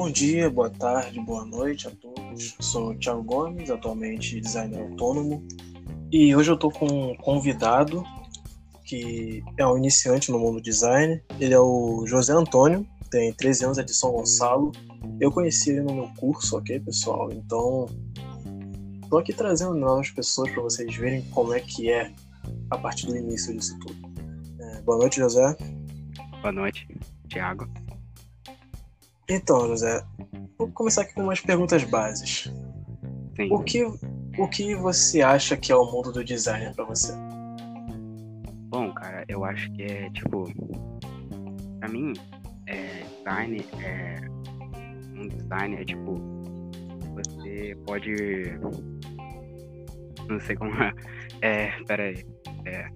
Bom dia, boa tarde, boa noite a todos. Sou Thiago Gomes, atualmente designer autônomo, e hoje eu estou com um convidado que é um iniciante no mundo design. Ele é o José Antônio, tem 13 anos, é de São Gonçalo. Eu conheci ele no meu curso, ok, pessoal? Então, estou aqui trazendo novas pessoas para vocês verem como é que é a partir do início disso tudo. É, boa noite, José. Boa noite, Thiago. Então, José, vou começar aqui com umas perguntas básicas. Sim. O que, o que você acha que é o mundo do design para você? Bom, cara, eu acho que é tipo. Pra mim, é, design é. Um design é tipo. Você pode. Não sei como. É, é pera aí. É.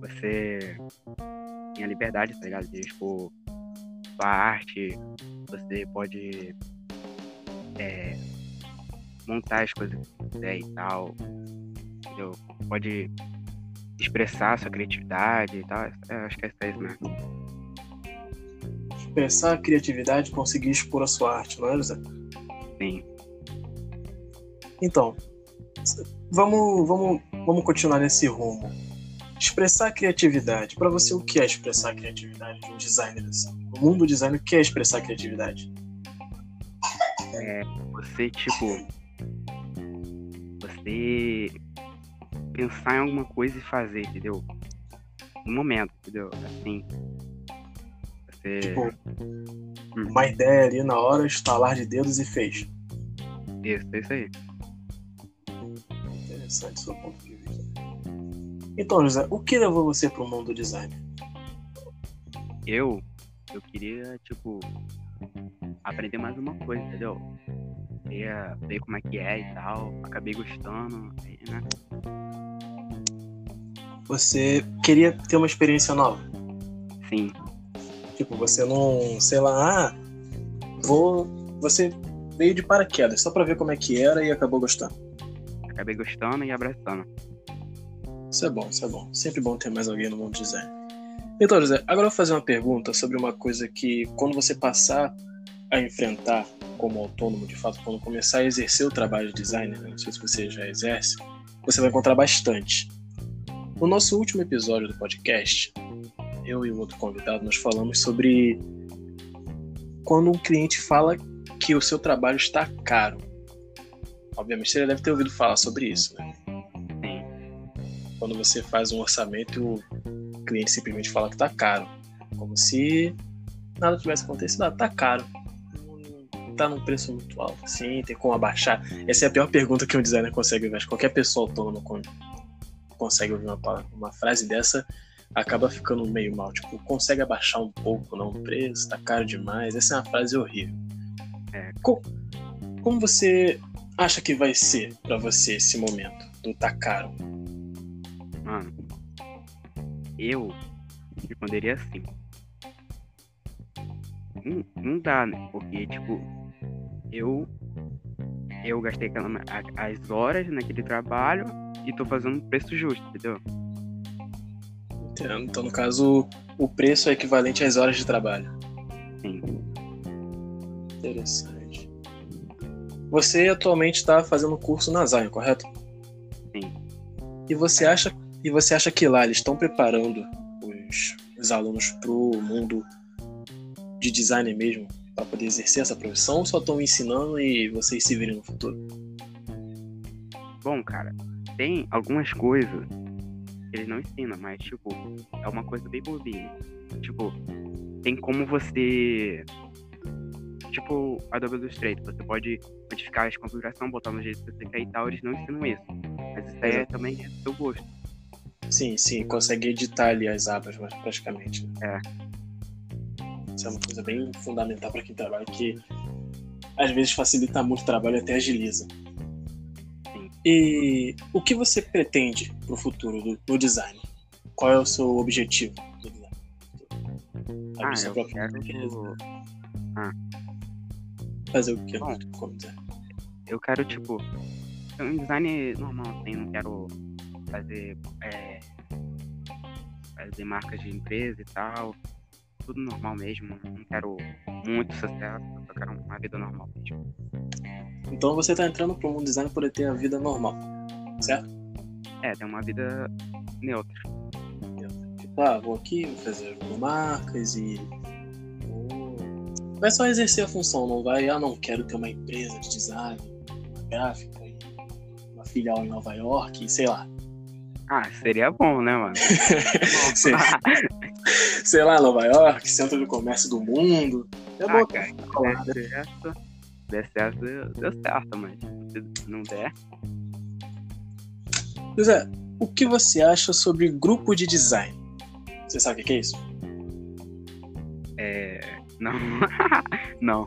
Você tem a liberdade, tá ligado? De, tipo, sua arte, você pode é, montar as coisas que quiser e tal. Entendeu? Pode expressar sua criatividade e tal. Eu acho que é isso mesmo. Expressar a criatividade conseguir expor a sua arte, não é, José? Sim. Então, vamos, vamos, vamos continuar nesse rumo. Expressar a criatividade. Para você, o que é expressar a criatividade de um designer? Assim? No mundo do design, o que é expressar criatividade? É, você, tipo. Você pensar em alguma coisa e fazer, entendeu? No momento, entendeu? Assim. Você. Tipo, uma ideia ali na hora, estalar de dedos e fez. Isso, é isso aí. Interessante seu ponto de vista. Então, José, o que levou você para o mundo do design? Eu. Eu queria, tipo. Aprender mais uma coisa, entendeu? Queria ver como é que é e tal. Acabei gostando, né? Você queria ter uma experiência nova? Sim. Tipo, você não, sei lá, ah, vou. Você veio de paraquedas só pra ver como é que era e acabou gostando. Acabei gostando e abraçando. Isso é bom, isso é bom. Sempre bom ter mais alguém no mundo do design. Então, José, agora eu vou fazer uma pergunta sobre uma coisa que, quando você passar a enfrentar como autônomo, de fato, quando começar a exercer o trabalho de designer, né? não sei se você já exerce, você vai encontrar bastante. No nosso último episódio do podcast, eu e o outro convidado, nós falamos sobre quando um cliente fala que o seu trabalho está caro. Obviamente você deve ter ouvido falar sobre isso, né? Sim. Quando você faz um orçamento e o cliente simplesmente fala que está caro. Como se nada tivesse acontecido. Ah, tá caro. Tá num preço muito alto, assim, tem como abaixar. Essa é a pior pergunta que um designer consegue ouvir. Qualquer pessoa autônoma consegue ouvir uma, uma frase dessa acaba ficando meio mal. Tipo, consegue abaixar um pouco, não, o preço, tá caro demais. Essa é uma frase horrível. É. Co- como você acha que vai ser pra você esse momento do tá caro? Mano, eu responderia assim. Não, não dá, né? Porque, tipo, eu. Eu gastei aquela, as horas naquele trabalho e tô fazendo um preço justo, entendeu? Entendo. Então, no caso, o preço é equivalente às horas de trabalho. Sim. Interessante. Você atualmente está fazendo curso na Zion, correto? Sim. E você acha, e você acha que lá eles estão preparando os, os alunos para o mundo de design mesmo, para poder exercer essa profissão, ou só estão ensinando e vocês se virem no futuro? Bom, cara, tem algumas coisas que eles não ensinam, mas, tipo, é uma coisa bem bobinha. Tipo, tem como você. Tipo, Adobe Illustrator, você pode modificar as configurações, botar no jeito que você quer e tal, eles não ensinam isso. Mas isso aí é, também é do seu gosto. Sim, sim, consegue editar ali as abas mas praticamente. né? É. Isso é uma coisa bem fundamental para quem trabalha, que às vezes facilita muito o trabalho e até agiliza. E o que você pretende para o futuro do, do design? Qual é o seu objetivo do design? Ah, eu quero. empresa, fazer o que? Bom. Como dizer? Eu quero, tipo. Um design normal, assim, não quero fazer. É, fazer marcas de empresa e tal. tudo normal mesmo. Não quero muito sucesso, só quero uma vida normal mesmo. Então você tá entrando pro mundo design por ter a vida normal, certo? É, ter uma vida neutra. Tipo, ah, vou aqui, vou fazer marcas e. Vai só exercer a função, não vai, ah, não, quero ter uma empresa de design, uma gráfica, uma filial em Nova York, sei lá. Ah, seria bom, né, mano? sei, sei lá, Nova York, centro de comércio do mundo. É ah, bom, cara, falar, der certo, der certo, deu certo, mas se não der, José, o que você acha sobre grupo de design? Você sabe o que é isso? é. Não. não.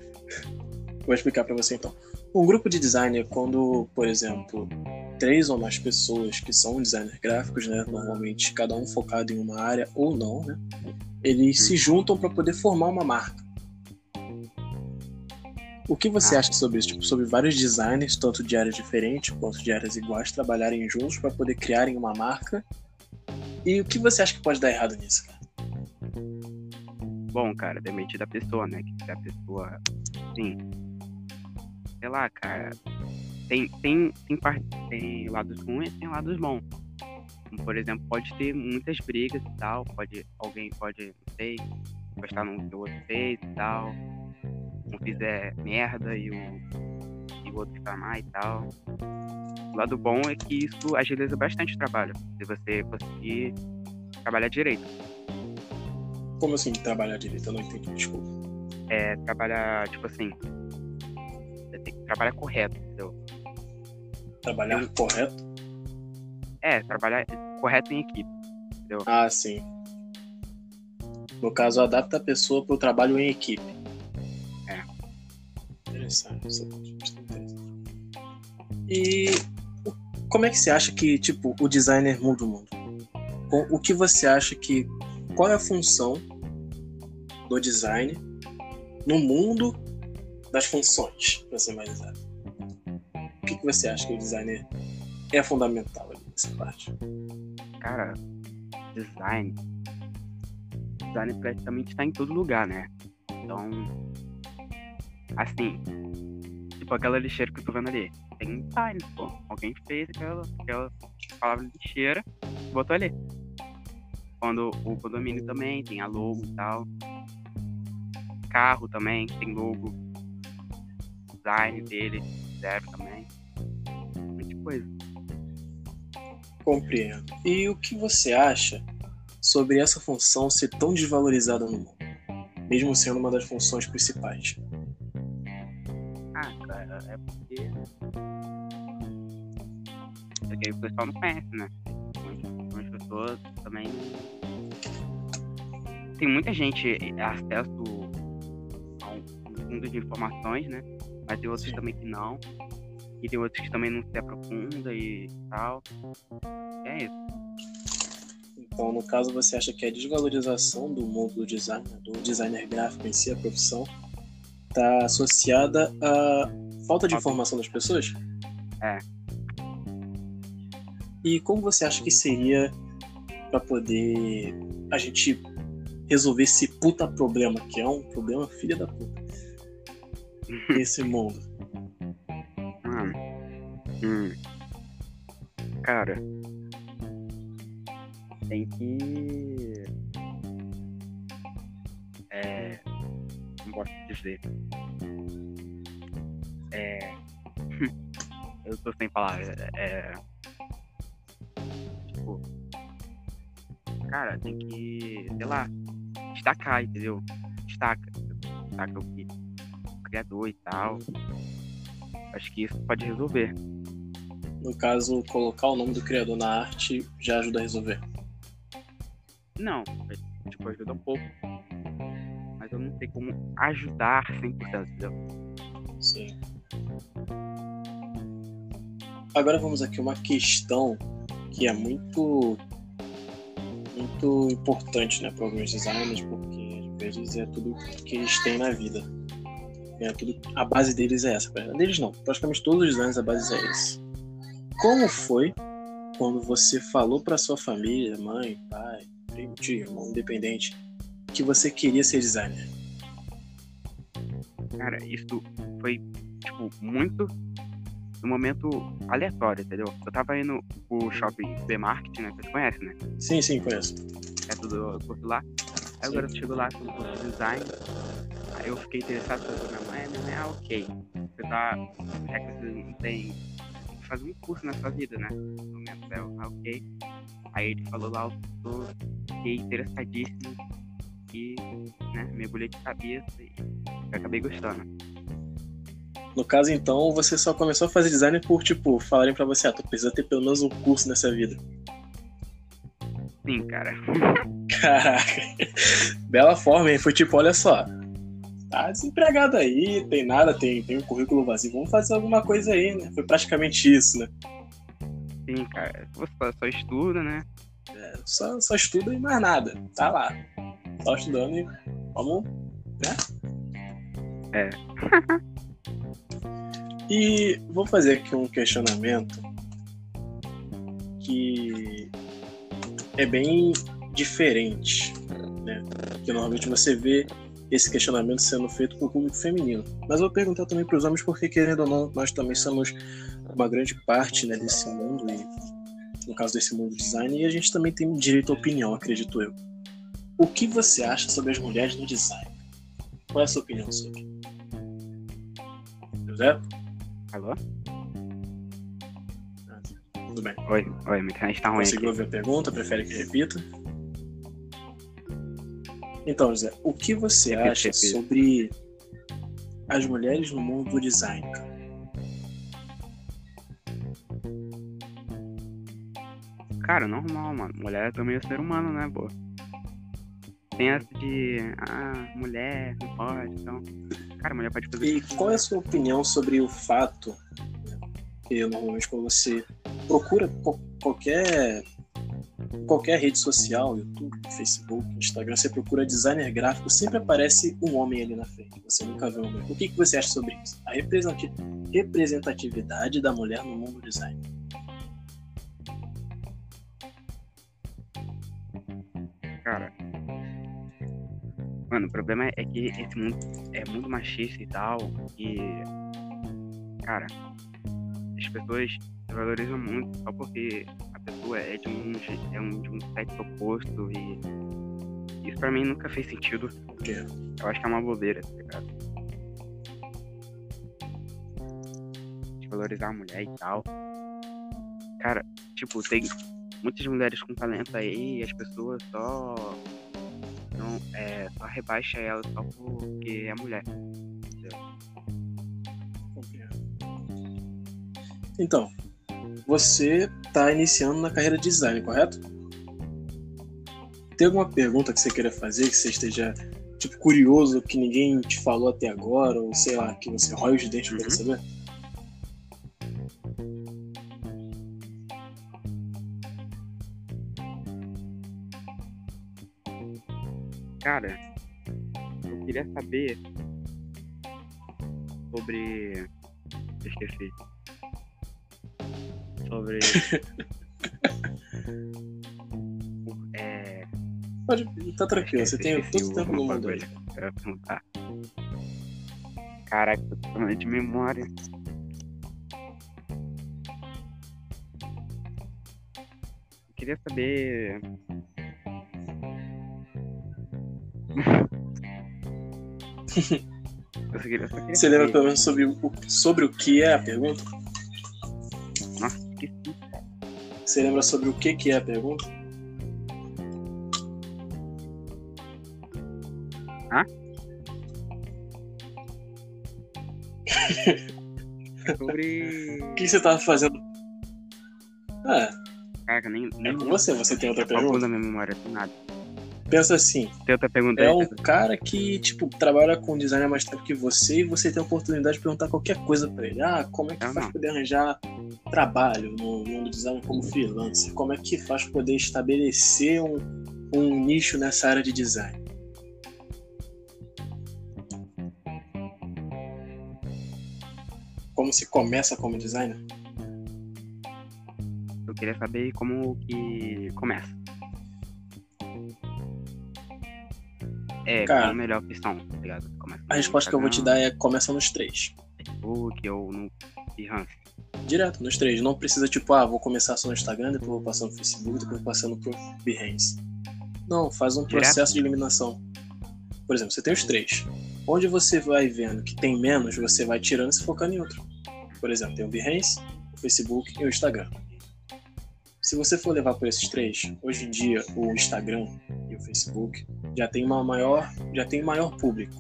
Vou explicar para você então. Um grupo de design é quando, por exemplo, três ou mais pessoas que são designers gráficos, né, normalmente cada um focado em uma área ou não, né, eles se juntam para poder formar uma marca. O que você Ah. acha sobre isso? Tipo, sobre vários designers, tanto de áreas diferentes quanto de áreas iguais, trabalharem juntos para poder criarem uma marca? E o que você acha que pode dar errado nisso, cara? Bom, cara, depende da pessoa, né? Que se a pessoa. Sim. Sei lá, cara. Tem, tem, tem, tem lados ruins e tem lados bons. Como, por exemplo, pode ter muitas brigas e tal. Pode, alguém pode, não sei, gostar no que o outro fez e tal. Um fizer merda e o, e o outro ficar mais e tal. O lado bom é que isso agiliza bastante o trabalho. Se você conseguir trabalhar direito. Como assim trabalhar direito? Eu não entendi, desculpa. é trabalhar, tipo assim. Você tem que trabalhar correto, entendeu? Trabalhar correto? É, trabalhar correto em equipe. Ah, sim. No caso, adapta a pessoa para o trabalho em equipe. É. Interessante, é. E como é que você acha que, tipo, o designer muda o mundo? O que você acha que. Qual é a função do design no mundo das funções, para ser mais exato? Que você acha que o designer é fundamental ali nessa parte? Cara, design. Design praticamente está em todo lugar, né? Então. Assim. Tipo aquela lixeira que eu tô vendo ali. Tem design, pô. Alguém fez aquela, aquela palavra lixeira e botou ali. Quando o condomínio também tem a logo e tal. Carro também tem logo. Design dele, zero também. Coisa. Compreendo. E o que você acha sobre essa função ser tão desvalorizada no mundo? Mesmo sendo uma das funções principais. Ah, cara, é porque. É que aí o pessoal não conhece, né? Algumas pessoas também. Tem muita gente acesso a um mundo de informações, né? Mas tem outros Sim. também que não. E tem outros que também não se aprofunda e tal. É isso. Então, no caso, você acha que a desvalorização do mundo do design, do designer gráfico em si, a profissão, está associada à falta de informação das pessoas? É. E como você acha que seria para poder a gente resolver esse puta problema, que é um problema filha da puta, nesse mundo? Hum. Cara. Tem que. É. Não posso dizer. É. Eu tô sem palavras. É. Tipo. Cara, tem que. Sei lá. Destacar, entendeu? Destaca. Destaca o que. Criador e tal. Acho que isso pode resolver. No caso, colocar o nome do criador na arte já ajuda a resolver. Não, tipo, ajuda um pouco. Mas eu não sei como ajudar 100%, entendeu? Sim. Agora vamos aqui uma questão que é muito muito importante, né, para alguns designers, porque às vezes é tudo que eles têm na vida. É tudo, a base deles é essa. A deles não, praticamente todos os designers a base é essa. Como foi quando você falou para sua família, mãe, pai, primo, tio, irmão, independente, que você queria ser designer? Cara, isso foi, tipo, muito no momento aleatório, entendeu? Eu tava indo pro shopping B-Market, né? Você conhece, né? Sim, sim, conheço. É tudo curto lá. Aí o garoto chegou lá com o design. Aí eu fiquei interessado pela minha mãe. Minha mãe, ah, ok. Você tá. Já que você não tem. Fazer um curso na sua vida, né? No momento dela, ah, ok. Aí ele falou lá, eu fiquei interessadíssimo e né, mergulhei de cabeça e acabei gostando. No caso, então, você só começou a fazer design por, tipo, falarem pra você, ah, tu precisa ter pelo menos um curso nessa vida. Sim, cara. Caraca. Bela forma, hein? Foi tipo, olha só. Tá desempregado aí, tem nada, tem, tem um currículo vazio. Vamos fazer alguma coisa aí, né? Foi praticamente isso, né? Sim, cara. Você só, só estuda, né? É, só, só estuda e mais nada. Tá lá. Só estudando e vamos, né? É. E vou fazer aqui um questionamento que é bem diferente, né? Porque normalmente você vê esse questionamento sendo feito para o público feminino. Mas eu vou perguntar também para os homens porque, querendo ou não, nós também somos uma grande parte né, desse mundo, e, no caso desse mundo design, e a gente também tem direito à opinião, acredito eu. O que você acha sobre as mulheres no design? Qual é a sua opinião sobre? José? Alô? Tudo bem. Oi, oi, minha internet tá ruim. Conseguiu ouvir a pergunta? Prefere que repita? Então, José, o que você acha sobre as mulheres no mundo do design? cara? Normal, mano. Mulher também é ser humano, né, pô? Tem essa de. Ah, mulher, não pode, então. Cara, mulher pode fazer. E qual é a sua opinião sobre o fato né, que normalmente quando você procura qualquer qualquer rede social, YouTube, Facebook, Instagram, você procura designer gráfico, sempre aparece um homem ali na frente. Você nunca vê um homem. O que, que você acha sobre isso? A representati- representatividade da mulher no mundo do design. Cara. Mano, o problema é que esse mundo é muito machista e tal. E. Cara, as pessoas valorizam muito só porque pessoa é de um, é um, de um sexo oposto e. Isso pra mim nunca fez sentido. Porque Eu acho que é uma bobeira, tá ligado? De valorizar a mulher e tal. Cara, tipo, tem muitas mulheres com talento aí e as pessoas só. Não, é, só rebaixa ela só porque é mulher. Então, você está iniciando na carreira de design, correto? Tem alguma pergunta que você queira fazer, que você esteja tipo curioso, que ninguém te falou até agora, ou sei lá, que você rói os dentes para Uhum. saber? Cara, eu queria saber sobre. Esqueci. Sobre. é. Pode, tá tranquilo, você tem esqueci todo o tempo no mundo eu ia perguntar. Caraca, eu tô falando de memória. Eu queria saber. eu queria, só queria Você lembra pelo menos sobre o, sobre o que é a pergunta? Você lembra sobre o que, que é a pergunta? Sobre. O que você tava fazendo? Ah, Caraca, nem. é nem com você, você tem outra pergunta? da minha memória, tem nada. Pensa assim, Tem outra pergunta é aí? um cara? cara que, tipo, trabalha com design há mais tempo que você e você tem a oportunidade de perguntar qualquer coisa pra ele. Ah, como é que Ah, faz não. pra poder arranjar trabalho no mundo do design como freelancer? Como é que faz poder estabelecer um, um nicho nessa área de design? Como se começa como designer? Eu queria saber como que começa. É, Cara, qual a melhor opção, tá ligado? Começa A resposta que eu vou te Instagram, dar é começa nos três. Facebook ou no Behance. Direto, nos três. Não precisa, tipo, ah, vou começar só no Instagram, depois vou passar no Facebook, depois vou passando pro Behance. Não, faz um Direto? processo de eliminação. Por exemplo, você tem os três. Onde você vai vendo que tem menos, você vai tirando e se focando em outro. Por exemplo, tem o Behance, o Facebook e o Instagram. Se você for levar por esses três, hoje em dia o Instagram e o Facebook já tem uma maior, já tem maior público.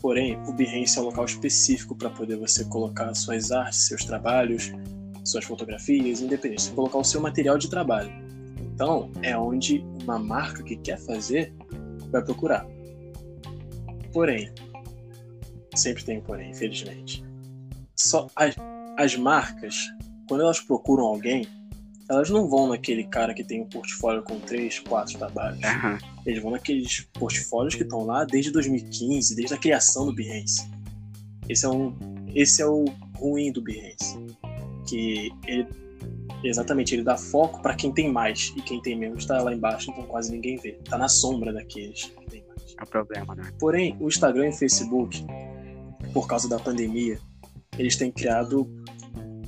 Porém, o Behance é um local específico para poder você colocar suas artes, seus trabalhos, suas fotografias, independente, você colocar o seu material de trabalho. Então, é onde uma marca que quer fazer vai procurar. Porém, sempre tem um porém, infelizmente. Só as, as marcas, quando elas procuram alguém, elas não vão naquele cara que tem um portfólio com três, quatro trabalhos. Aham. Eles vão naqueles portfólios que estão lá desde 2015, desde a criação do Behance. Esse é, um, esse é o ruim do Behance. Que ele, exatamente, ele dá foco para quem tem mais. E quem tem menos está lá embaixo, então quase ninguém vê. Tá na sombra daqueles que tem mais. É o problema, né? Porém, o Instagram e o Facebook, por causa da pandemia, eles têm criado,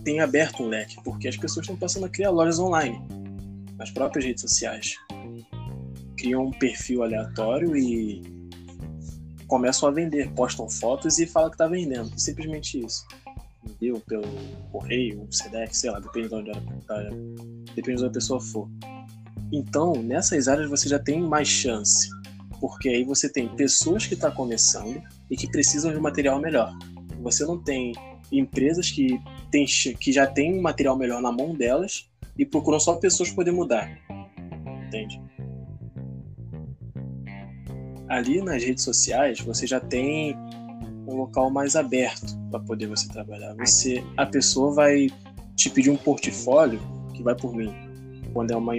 têm aberto um leque, porque as pessoas estão passando a criar lojas online, nas próprias redes sociais. Criam um perfil aleatório e começam a vender, postam fotos e falam que está vendendo. Simplesmente isso. Enviam pelo correio, Sedex, sei lá, depende de onde, tá- depende de onde a pessoa for. Então, nessas áreas você já tem mais chance porque aí você tem pessoas que estão começando e que precisam de um material melhor. Você não tem empresas que, tem, que já têm um material melhor na mão delas e procuram só pessoas poder mudar. Entende? Ali nas redes sociais você já tem um local mais aberto para poder você trabalhar. Você, a pessoa vai te pedir um portfólio que vai por mim. Quando é uma,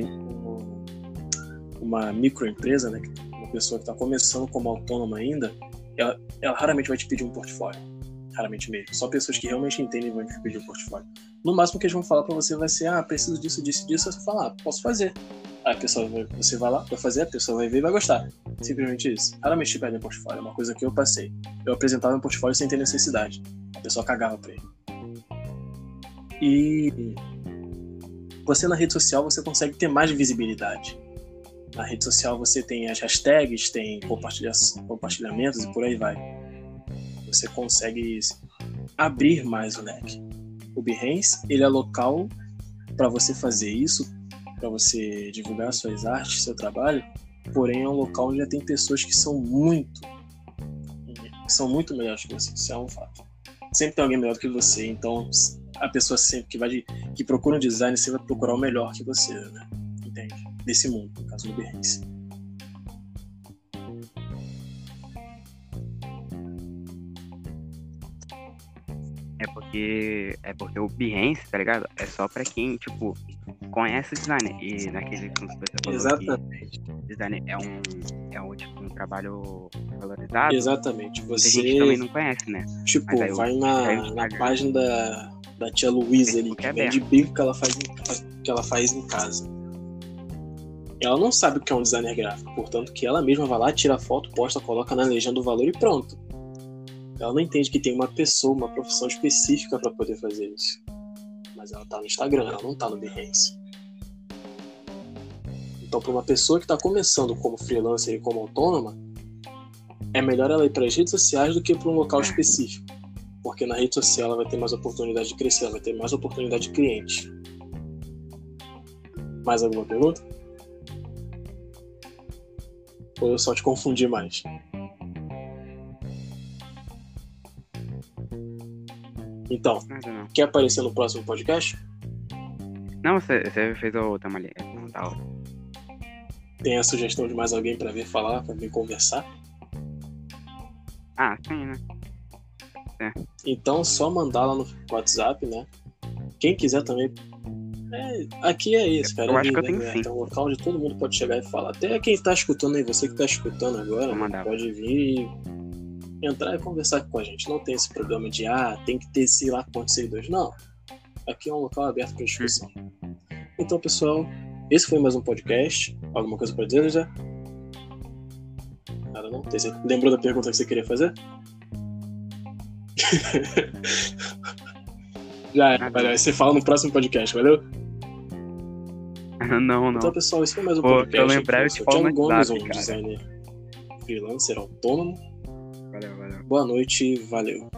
uma microempresa, né, uma pessoa que está começando como autônoma ainda, ela, ela, raramente vai te pedir um portfólio. Raramente mesmo. Só pessoas que realmente entendem vão pedir um portfólio. No máximo que eles vão falar para você vai ser: ah, preciso disso, disso, disso. Você fala: ah, posso fazer. Aí a pessoa vai, você vai lá, vai fazer, a pessoa vai ver e vai gostar. Simplesmente isso. Raramente te pedem portfólio. É uma coisa que eu passei. Eu apresentava um portfólio sem ter necessidade. A pessoa cagava pra ele. E você na rede social você consegue ter mais visibilidade na rede social você tem as hashtags, tem compartilha compartilhamentos e por aí vai. Você consegue abrir mais o leque. O Behance, ele é local para você fazer isso, para você divulgar suas artes, seu trabalho, porém é um local onde já tem pessoas que são muito que são muito melhores que você, isso é um fato. Sempre tem alguém melhor do que você, então a pessoa sempre que vai de, que procura um design, sempre vai procurar o melhor que você, né? Entende? desse mundo, no caso do Behance. É porque é porque o Behance, tá ligado? É só pra quem, tipo, conhece o design. E naquele como você Exatamente. que design é um, é um, tipo, um trabalho valorizado. Exatamente. Você, gente também não conhece, né? tipo, aí vai na, na Instagram. página da, da tia Luísa ali, que é vende bico que ela, faz em, que ela faz em casa. Ela não sabe o que é um designer gráfico, portanto que ela mesma vai lá, tira a foto, posta, coloca na legenda o valor e pronto. Ela não entende que tem uma pessoa, uma profissão específica para poder fazer isso. Mas ela tá no Instagram, ela não tá no Behance. Então, para uma pessoa que está começando como freelancer e como autônoma, é melhor ela ir para as redes sociais do que para um local específico. Porque na rede social ela vai ter mais oportunidade de crescer, ela vai ter mais oportunidade de cliente. Mais alguma pergunta? Ou eu só te confundi mais? Então, não. quer aparecer no próximo podcast? Não, você, você fez o Tamali. Não, tá ótimo. Tem a sugestão de mais alguém para vir falar, para vir conversar? Ah, sim, né? Então, só mandar lá no WhatsApp, né? Quem quiser também. É, aqui é isso, cara. Eu é acho que eu tenho né? sim. É um local onde todo mundo pode chegar e falar. Até quem tá escutando aí, você que tá escutando agora, pode vir e entrar e conversar com a gente. Não tem esse problema de, ah, tem que ter sei lá quantos seguidores. Não. Aqui é um local aberto para discussão. Então, pessoal, esse foi mais um podcast. Alguma coisa para dizer, já? Nada não? Você lembrou da pergunta que você queria fazer? Já é, valeu. Você fala no próximo podcast, valeu? não, não. Então, pessoal, esse foi mais um podcast. eu lembrar, eu te falo no Gomes, um designer freelancer autônomo. Valeu, valeu. Boa noite, valeu.